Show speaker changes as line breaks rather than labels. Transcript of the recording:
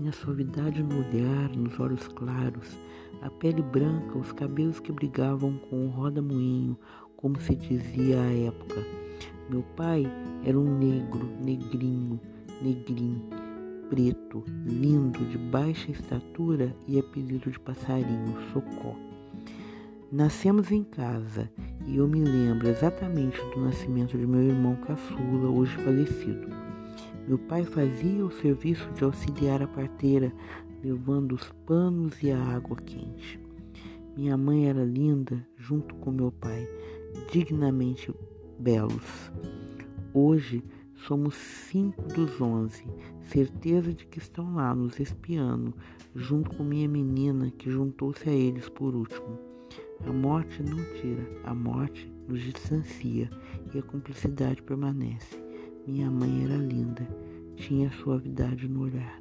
tinha suavidade no olhar, nos olhos claros, a pele branca, os cabelos que brigavam com o roda-moinho, como se dizia à época. Meu pai era um negro, negrinho, negrinho, preto, lindo, de baixa estatura e apelido de passarinho, Socó. Nascemos em casa e eu me lembro exatamente do nascimento de meu irmão caçula, hoje falecido. Meu pai fazia o serviço de auxiliar a parteira, levando os panos e a água quente. Minha mãe era linda, junto com meu pai, dignamente belos. Hoje somos cinco dos onze, certeza de que estão lá nos espiando, junto com minha menina que juntou-se a eles por último. A morte não tira, a morte nos distancia e a cumplicidade permanece. Minha mãe era linda, tinha suavidade no olhar.